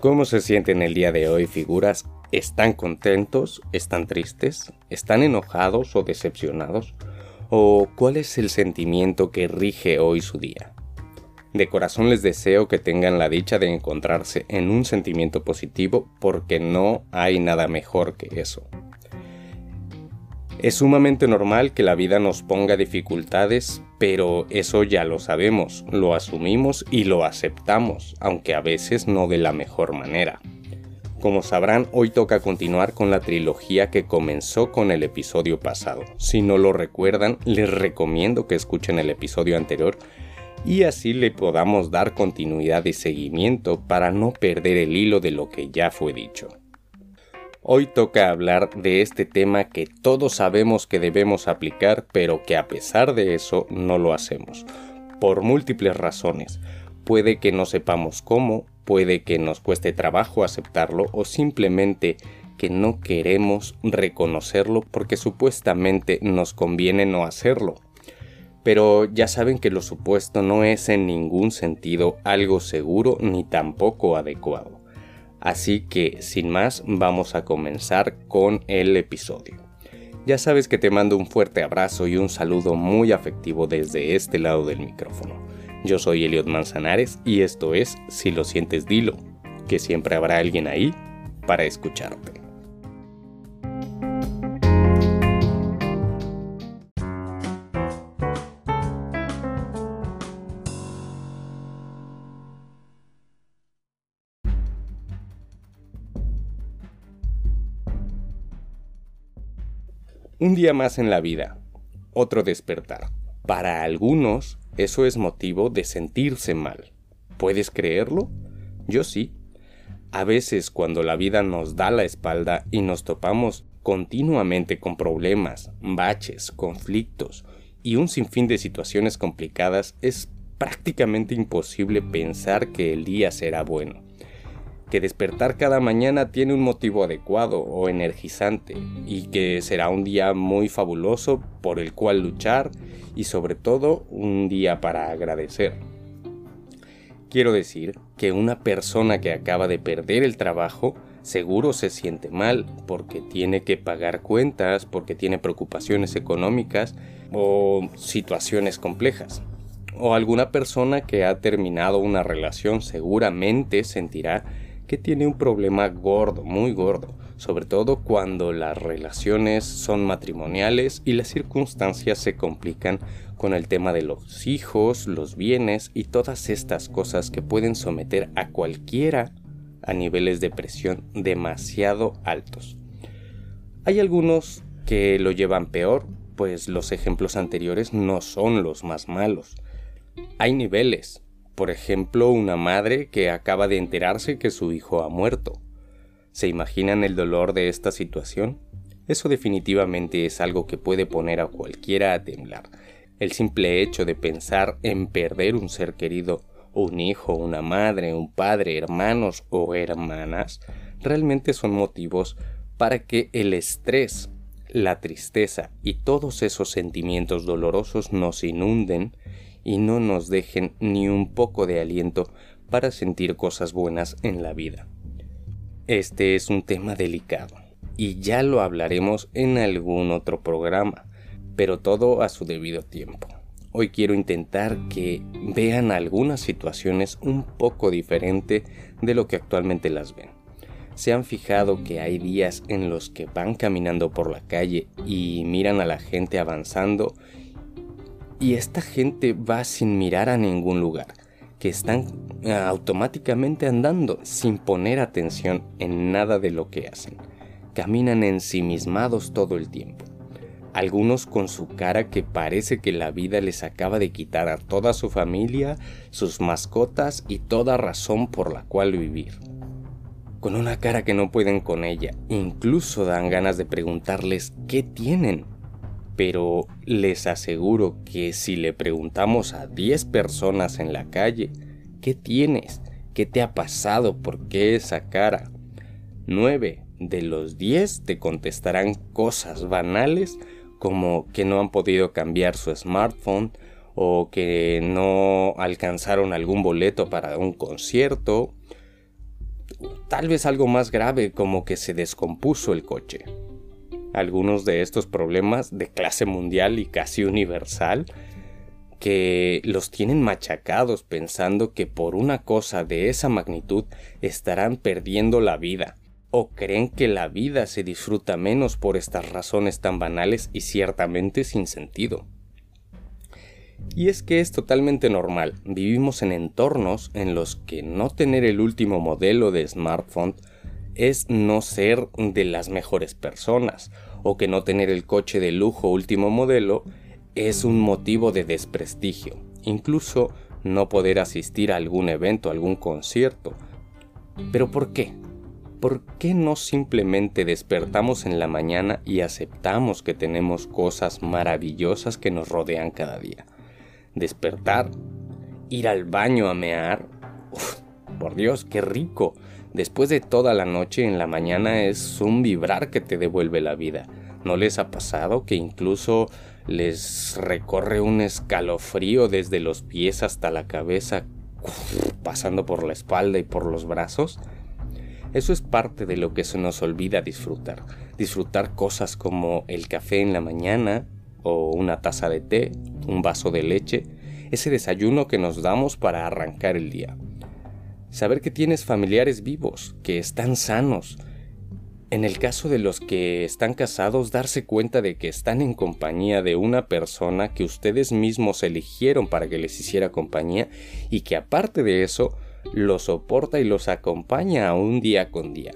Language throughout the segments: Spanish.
¿Cómo se sienten el día de hoy, figuras? ¿Están contentos? ¿Están tristes? ¿Están enojados o decepcionados? ¿O cuál es el sentimiento que rige hoy su día? De corazón les deseo que tengan la dicha de encontrarse en un sentimiento positivo porque no hay nada mejor que eso. Es sumamente normal que la vida nos ponga dificultades, pero eso ya lo sabemos, lo asumimos y lo aceptamos, aunque a veces no de la mejor manera. Como sabrán, hoy toca continuar con la trilogía que comenzó con el episodio pasado. Si no lo recuerdan, les recomiendo que escuchen el episodio anterior y así le podamos dar continuidad y seguimiento para no perder el hilo de lo que ya fue dicho. Hoy toca hablar de este tema que todos sabemos que debemos aplicar, pero que a pesar de eso no lo hacemos, por múltiples razones. Puede que no sepamos cómo, puede que nos cueste trabajo aceptarlo o simplemente que no queremos reconocerlo porque supuestamente nos conviene no hacerlo. Pero ya saben que lo supuesto no es en ningún sentido algo seguro ni tampoco adecuado. Así que, sin más, vamos a comenzar con el episodio. Ya sabes que te mando un fuerte abrazo y un saludo muy afectivo desde este lado del micrófono. Yo soy Eliot Manzanares y esto es Si lo sientes dilo, que siempre habrá alguien ahí para escucharte. Un día más en la vida, otro despertar. Para algunos, eso es motivo de sentirse mal. ¿Puedes creerlo? Yo sí. A veces cuando la vida nos da la espalda y nos topamos continuamente con problemas, baches, conflictos y un sinfín de situaciones complicadas, es prácticamente imposible pensar que el día será bueno que despertar cada mañana tiene un motivo adecuado o energizante y que será un día muy fabuloso por el cual luchar y sobre todo un día para agradecer. Quiero decir que una persona que acaba de perder el trabajo seguro se siente mal porque tiene que pagar cuentas, porque tiene preocupaciones económicas o situaciones complejas. O alguna persona que ha terminado una relación seguramente sentirá que tiene un problema gordo, muy gordo, sobre todo cuando las relaciones son matrimoniales y las circunstancias se complican con el tema de los hijos, los bienes y todas estas cosas que pueden someter a cualquiera a niveles de presión demasiado altos. Hay algunos que lo llevan peor, pues los ejemplos anteriores no son los más malos. Hay niveles, por ejemplo, una madre que acaba de enterarse que su hijo ha muerto. ¿Se imaginan el dolor de esta situación? Eso definitivamente es algo que puede poner a cualquiera a temblar. El simple hecho de pensar en perder un ser querido, un hijo, una madre, un padre, hermanos o hermanas, realmente son motivos para que el estrés, la tristeza y todos esos sentimientos dolorosos nos inunden y no nos dejen ni un poco de aliento para sentir cosas buenas en la vida. Este es un tema delicado y ya lo hablaremos en algún otro programa, pero todo a su debido tiempo. Hoy quiero intentar que vean algunas situaciones un poco diferente de lo que actualmente las ven. ¿Se han fijado que hay días en los que van caminando por la calle y miran a la gente avanzando y esta gente va sin mirar a ningún lugar, que están eh, automáticamente andando sin poner atención en nada de lo que hacen. Caminan ensimismados todo el tiempo. Algunos con su cara que parece que la vida les acaba de quitar a toda su familia, sus mascotas y toda razón por la cual vivir. Con una cara que no pueden con ella, incluso dan ganas de preguntarles qué tienen pero les aseguro que si le preguntamos a 10 personas en la calle, ¿qué tienes? ¿Qué te ha pasado? ¿Por qué esa cara? 9 de los 10 te contestarán cosas banales como que no han podido cambiar su smartphone o que no alcanzaron algún boleto para un concierto. tal vez algo más grave como que se descompuso el coche. Algunos de estos problemas de clase mundial y casi universal que los tienen machacados pensando que por una cosa de esa magnitud estarán perdiendo la vida, o creen que la vida se disfruta menos por estas razones tan banales y ciertamente sin sentido. Y es que es totalmente normal, vivimos en entornos en los que no tener el último modelo de smartphone es no ser de las mejores personas, o que no tener el coche de lujo último modelo es un motivo de desprestigio, incluso no poder asistir a algún evento, algún concierto. ¿Pero por qué? ¿Por qué no simplemente despertamos en la mañana y aceptamos que tenemos cosas maravillosas que nos rodean cada día? Despertar, ir al baño a mear, por Dios, qué rico. Después de toda la noche en la mañana es un vibrar que te devuelve la vida. ¿No les ha pasado que incluso les recorre un escalofrío desde los pies hasta la cabeza, pasando por la espalda y por los brazos. Eso es parte de lo que se nos olvida disfrutar. Disfrutar cosas como el café en la mañana, o una taza de té, un vaso de leche, ese desayuno que nos damos para arrancar el día. Saber que tienes familiares vivos, que están sanos, en el caso de los que están casados, darse cuenta de que están en compañía de una persona que ustedes mismos eligieron para que les hiciera compañía y que aparte de eso, los soporta y los acompaña a un día con día.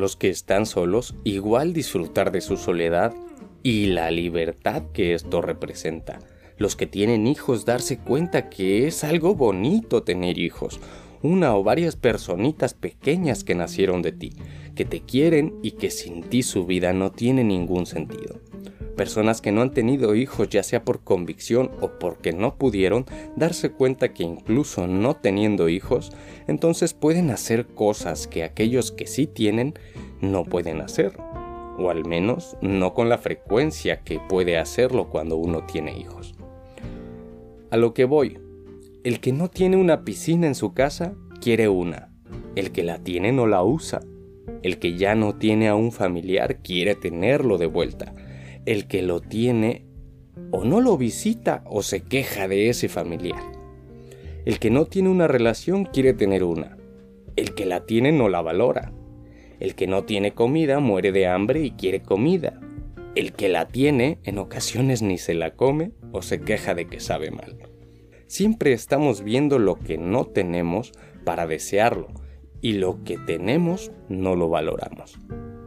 Los que están solos, igual disfrutar de su soledad y la libertad que esto representa. Los que tienen hijos, darse cuenta que es algo bonito tener hijos, una o varias personitas pequeñas que nacieron de ti, que te quieren y que sin ti su vida no tiene ningún sentido personas que no han tenido hijos ya sea por convicción o porque no pudieron darse cuenta que incluso no teniendo hijos, entonces pueden hacer cosas que aquellos que sí tienen no pueden hacer, o al menos no con la frecuencia que puede hacerlo cuando uno tiene hijos. A lo que voy, el que no tiene una piscina en su casa quiere una, el que la tiene no la usa, el que ya no tiene a un familiar quiere tenerlo de vuelta, el que lo tiene o no lo visita o se queja de ese familiar. El que no tiene una relación quiere tener una. El que la tiene no la valora. El que no tiene comida muere de hambre y quiere comida. El que la tiene en ocasiones ni se la come o se queja de que sabe mal. Siempre estamos viendo lo que no tenemos para desearlo y lo que tenemos no lo valoramos,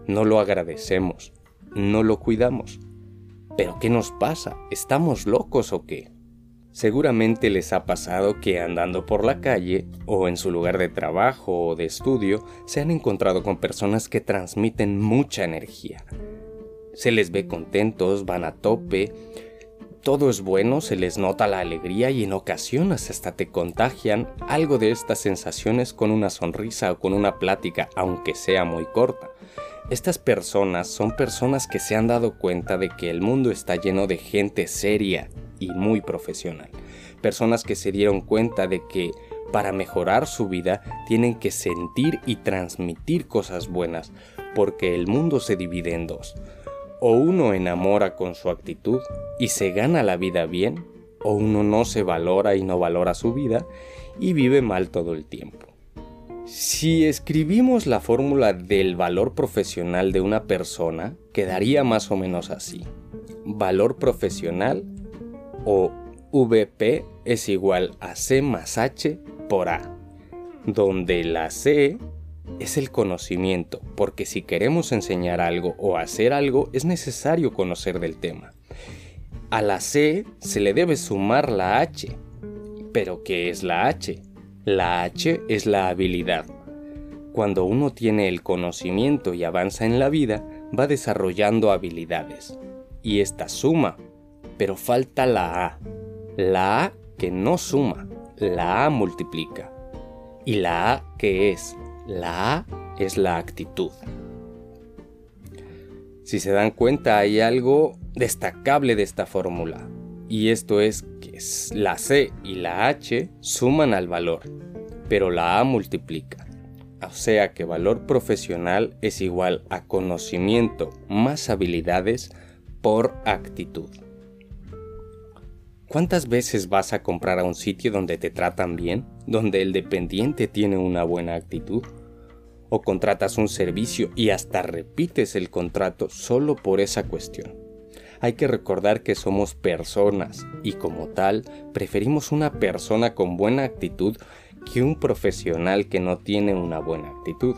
no lo agradecemos, no lo cuidamos. ¿Pero qué nos pasa? ¿Estamos locos o qué? Seguramente les ha pasado que andando por la calle o en su lugar de trabajo o de estudio se han encontrado con personas que transmiten mucha energía. Se les ve contentos, van a tope, todo es bueno, se les nota la alegría y en ocasiones hasta te contagian algo de estas sensaciones con una sonrisa o con una plática, aunque sea muy corta. Estas personas son personas que se han dado cuenta de que el mundo está lleno de gente seria y muy profesional. Personas que se dieron cuenta de que para mejorar su vida tienen que sentir y transmitir cosas buenas, porque el mundo se divide en dos. O uno enamora con su actitud y se gana la vida bien, o uno no se valora y no valora su vida y vive mal todo el tiempo. Si escribimos la fórmula del valor profesional de una persona, quedaría más o menos así. Valor profesional o VP es igual a C más H por A, donde la C es el conocimiento, porque si queremos enseñar algo o hacer algo es necesario conocer del tema. A la C se le debe sumar la H. ¿Pero qué es la H? La H es la habilidad. Cuando uno tiene el conocimiento y avanza en la vida, va desarrollando habilidades. Y esta suma pero falta la A. La A que no suma, la A multiplica. ¿Y la A qué es? La A es la actitud. Si se dan cuenta hay algo destacable de esta fórmula, y esto es que la C y la H suman al valor, pero la A multiplica. O sea que valor profesional es igual a conocimiento más habilidades por actitud. ¿Cuántas veces vas a comprar a un sitio donde te tratan bien, donde el dependiente tiene una buena actitud? ¿O contratas un servicio y hasta repites el contrato solo por esa cuestión? Hay que recordar que somos personas y como tal preferimos una persona con buena actitud que un profesional que no tiene una buena actitud.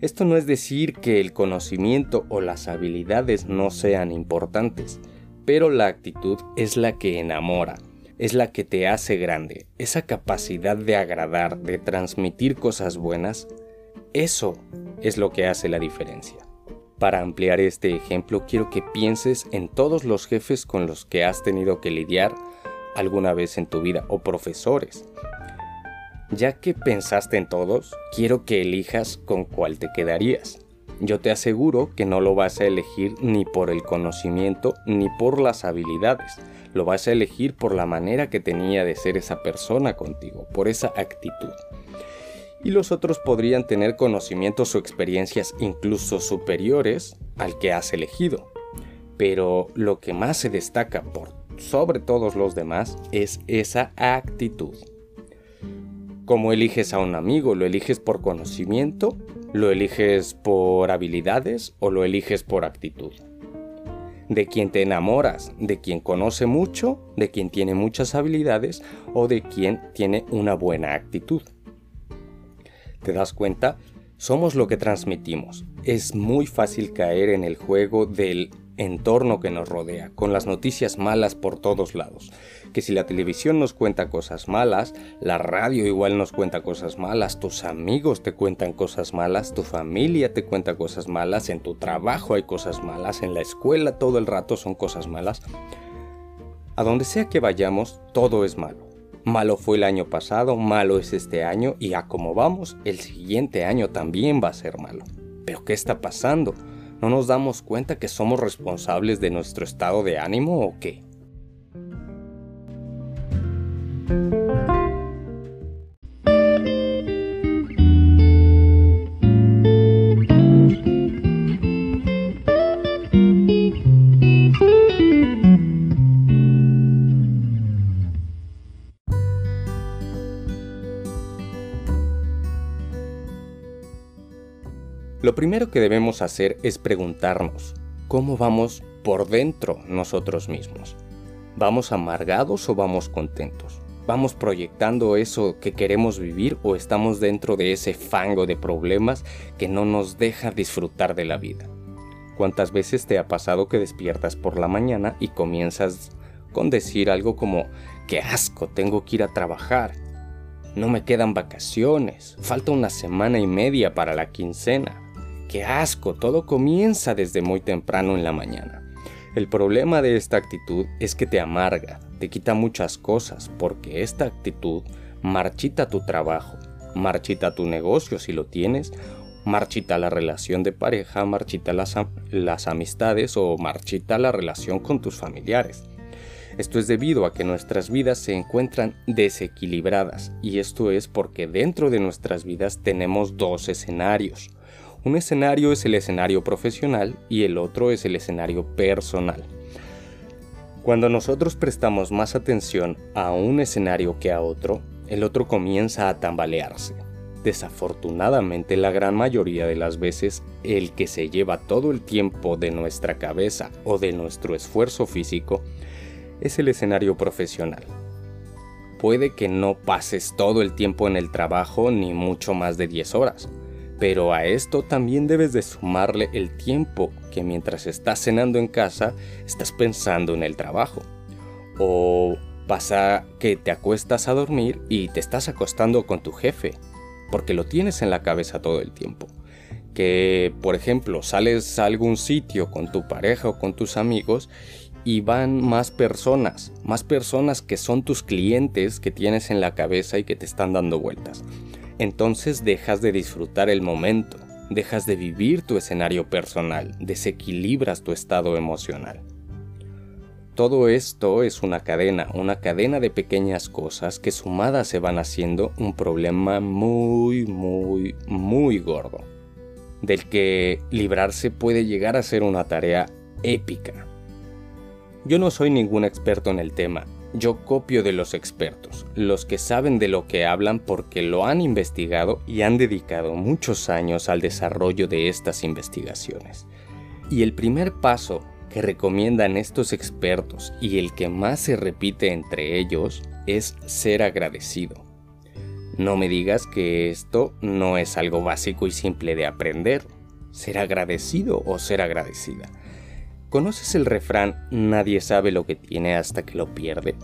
Esto no es decir que el conocimiento o las habilidades no sean importantes, pero la actitud es la que enamora, es la que te hace grande, esa capacidad de agradar, de transmitir cosas buenas, eso es lo que hace la diferencia. Para ampliar este ejemplo, quiero que pienses en todos los jefes con los que has tenido que lidiar alguna vez en tu vida o profesores ya que pensaste en todos, quiero que elijas con cuál te quedarías. Yo te aseguro que no lo vas a elegir ni por el conocimiento ni por las habilidades. Lo vas a elegir por la manera que tenía de ser esa persona contigo, por esa actitud. Y los otros podrían tener conocimientos o experiencias incluso superiores al que has elegido. Pero lo que más se destaca por sobre todos los demás es esa actitud. ¿Cómo eliges a un amigo? ¿Lo eliges por conocimiento? ¿Lo eliges por habilidades o lo eliges por actitud? ¿De quien te enamoras? ¿De quien conoce mucho? ¿De quien tiene muchas habilidades? ¿O de quien tiene una buena actitud? ¿Te das cuenta? Somos lo que transmitimos. Es muy fácil caer en el juego del entorno que nos rodea, con las noticias malas por todos lados. Que si la televisión nos cuenta cosas malas, la radio igual nos cuenta cosas malas, tus amigos te cuentan cosas malas, tu familia te cuenta cosas malas, en tu trabajo hay cosas malas, en la escuela todo el rato son cosas malas. A donde sea que vayamos, todo es malo. Malo fue el año pasado, malo es este año y a como vamos, el siguiente año también va a ser malo. ¿Pero qué está pasando? ¿No nos damos cuenta que somos responsables de nuestro estado de ánimo o qué? Lo primero que debemos hacer es preguntarnos, ¿cómo vamos por dentro nosotros mismos? ¿Vamos amargados o vamos contentos? ¿Vamos proyectando eso que queremos vivir o estamos dentro de ese fango de problemas que no nos deja disfrutar de la vida? ¿Cuántas veces te ha pasado que despiertas por la mañana y comienzas con decir algo como, qué asco, tengo que ir a trabajar? No me quedan vacaciones, falta una semana y media para la quincena. ¡Qué asco! Todo comienza desde muy temprano en la mañana. El problema de esta actitud es que te amarga, te quita muchas cosas, porque esta actitud marchita tu trabajo, marchita tu negocio si lo tienes, marchita la relación de pareja, marchita las, las amistades o marchita la relación con tus familiares. Esto es debido a que nuestras vidas se encuentran desequilibradas y esto es porque dentro de nuestras vidas tenemos dos escenarios. Un escenario es el escenario profesional y el otro es el escenario personal. Cuando nosotros prestamos más atención a un escenario que a otro, el otro comienza a tambalearse. Desafortunadamente la gran mayoría de las veces el que se lleva todo el tiempo de nuestra cabeza o de nuestro esfuerzo físico es el escenario profesional. Puede que no pases todo el tiempo en el trabajo ni mucho más de 10 horas, pero a esto también debes de sumarle el tiempo que mientras estás cenando en casa estás pensando en el trabajo. O pasa que te acuestas a dormir y te estás acostando con tu jefe, porque lo tienes en la cabeza todo el tiempo. Que, por ejemplo, sales a algún sitio con tu pareja o con tus amigos y van más personas, más personas que son tus clientes que tienes en la cabeza y que te están dando vueltas. Entonces dejas de disfrutar el momento, dejas de vivir tu escenario personal, desequilibras tu estado emocional. Todo esto es una cadena, una cadena de pequeñas cosas que sumadas se van haciendo un problema muy, muy, muy gordo, del que librarse puede llegar a ser una tarea épica. Yo no soy ningún experto en el tema, yo copio de los expertos, los que saben de lo que hablan porque lo han investigado y han dedicado muchos años al desarrollo de estas investigaciones. Y el primer paso que recomiendan estos expertos y el que más se repite entre ellos es ser agradecido. No me digas que esto no es algo básico y simple de aprender. Ser agradecido o ser agradecida. ¿Conoces el refrán nadie sabe lo que tiene hasta que lo pierde?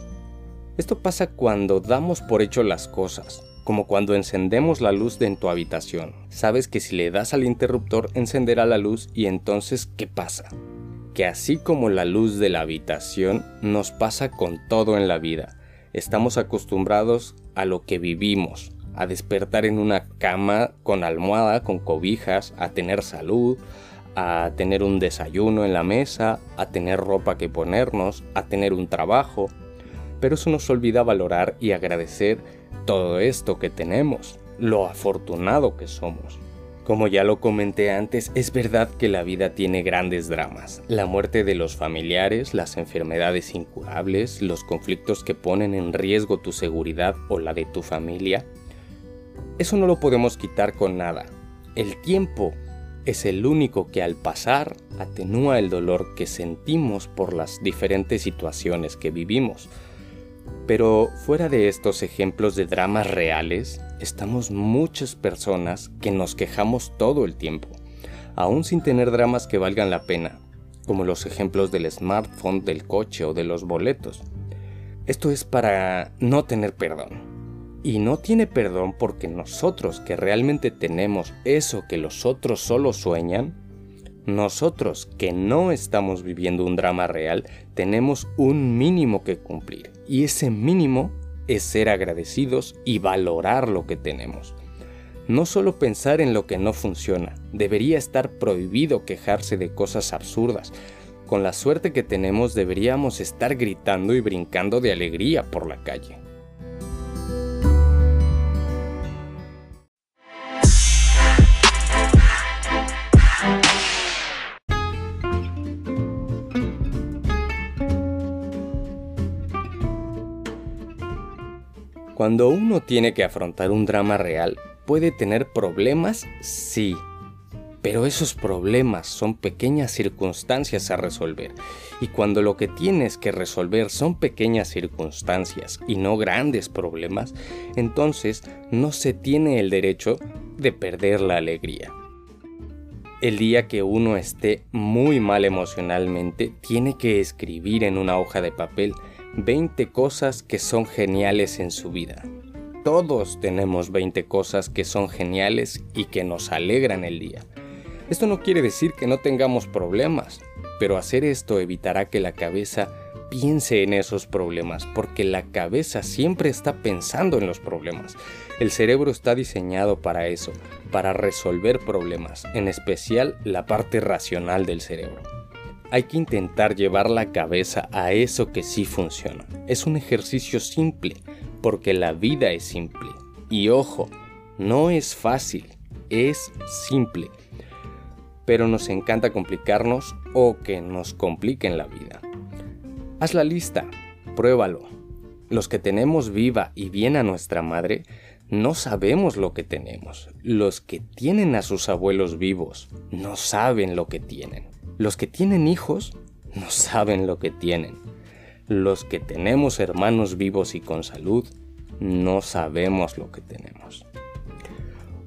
Esto pasa cuando damos por hecho las cosas, como cuando encendemos la luz de en tu habitación. Sabes que si le das al interruptor encenderá la luz y entonces ¿qué pasa? Que así como la luz de la habitación nos pasa con todo en la vida. Estamos acostumbrados a lo que vivimos, a despertar en una cama con almohada, con cobijas, a tener salud, a tener un desayuno en la mesa, a tener ropa que ponernos, a tener un trabajo, pero eso nos olvida valorar y agradecer todo esto que tenemos, lo afortunado que somos. Como ya lo comenté antes, es verdad que la vida tiene grandes dramas. La muerte de los familiares, las enfermedades incurables, los conflictos que ponen en riesgo tu seguridad o la de tu familia. Eso no lo podemos quitar con nada. El tiempo es el único que al pasar atenúa el dolor que sentimos por las diferentes situaciones que vivimos. Pero fuera de estos ejemplos de dramas reales, estamos muchas personas que nos quejamos todo el tiempo, aún sin tener dramas que valgan la pena, como los ejemplos del smartphone, del coche o de los boletos. Esto es para no tener perdón y no tiene perdón porque nosotros que realmente tenemos eso que los otros solo sueñan, nosotros que no estamos viviendo un drama real, tenemos un mínimo que cumplir. Y ese mínimo es ser agradecidos y valorar lo que tenemos. No solo pensar en lo que no funciona, debería estar prohibido quejarse de cosas absurdas. Con la suerte que tenemos deberíamos estar gritando y brincando de alegría por la calle. Cuando uno tiene que afrontar un drama real, puede tener problemas, sí, pero esos problemas son pequeñas circunstancias a resolver. Y cuando lo que tienes que resolver son pequeñas circunstancias y no grandes problemas, entonces no se tiene el derecho de perder la alegría. El día que uno esté muy mal emocionalmente, tiene que escribir en una hoja de papel 20 cosas que son geniales en su vida. Todos tenemos 20 cosas que son geniales y que nos alegran el día. Esto no quiere decir que no tengamos problemas, pero hacer esto evitará que la cabeza piense en esos problemas, porque la cabeza siempre está pensando en los problemas. El cerebro está diseñado para eso, para resolver problemas, en especial la parte racional del cerebro hay que intentar llevar la cabeza a eso que sí funciona. Es un ejercicio simple, porque la vida es simple. Y ojo, no es fácil, es simple. Pero nos encanta complicarnos o que nos compliquen la vida. Haz la lista, pruébalo. Los que tenemos viva y bien a nuestra madre, no sabemos lo que tenemos. Los que tienen a sus abuelos vivos, no saben lo que tienen. Los que tienen hijos no saben lo que tienen. Los que tenemos hermanos vivos y con salud no sabemos lo que tenemos.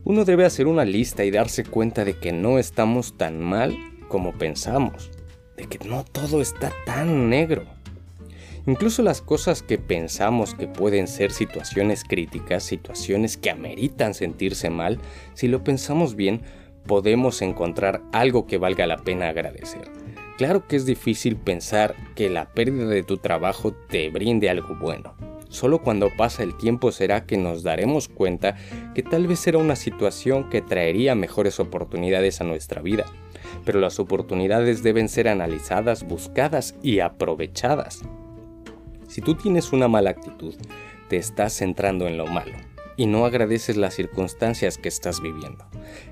Uno debe hacer una lista y darse cuenta de que no estamos tan mal como pensamos, de que no todo está tan negro. Incluso las cosas que pensamos que pueden ser situaciones críticas, situaciones que ameritan sentirse mal, si lo pensamos bien, podemos encontrar algo que valga la pena agradecer. Claro que es difícil pensar que la pérdida de tu trabajo te brinde algo bueno. Solo cuando pasa el tiempo será que nos daremos cuenta que tal vez era una situación que traería mejores oportunidades a nuestra vida. Pero las oportunidades deben ser analizadas, buscadas y aprovechadas. Si tú tienes una mala actitud, te estás centrando en lo malo y no agradeces las circunstancias que estás viviendo.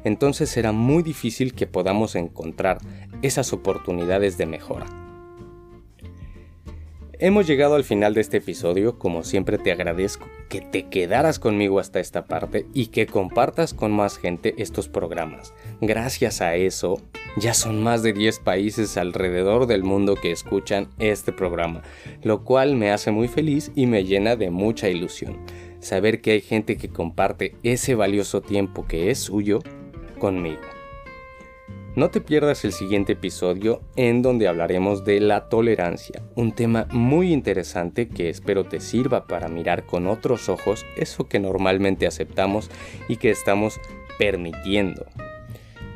Entonces será muy difícil que podamos encontrar esas oportunidades de mejora. Hemos llegado al final de este episodio, como siempre te agradezco que te quedaras conmigo hasta esta parte y que compartas con más gente estos programas. Gracias a eso, ya son más de 10 países alrededor del mundo que escuchan este programa, lo cual me hace muy feliz y me llena de mucha ilusión. Saber que hay gente que comparte ese valioso tiempo que es suyo conmigo. No te pierdas el siguiente episodio en donde hablaremos de la tolerancia, un tema muy interesante que espero te sirva para mirar con otros ojos eso que normalmente aceptamos y que estamos permitiendo.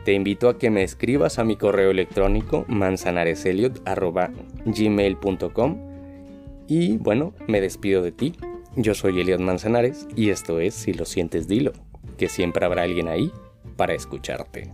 Te invito a que me escribas a mi correo electrónico manzanareseliot.gmail.com y bueno, me despido de ti. Yo soy Eliot Manzanares y esto es Si lo sientes dilo, que siempre habrá alguien ahí para escucharte.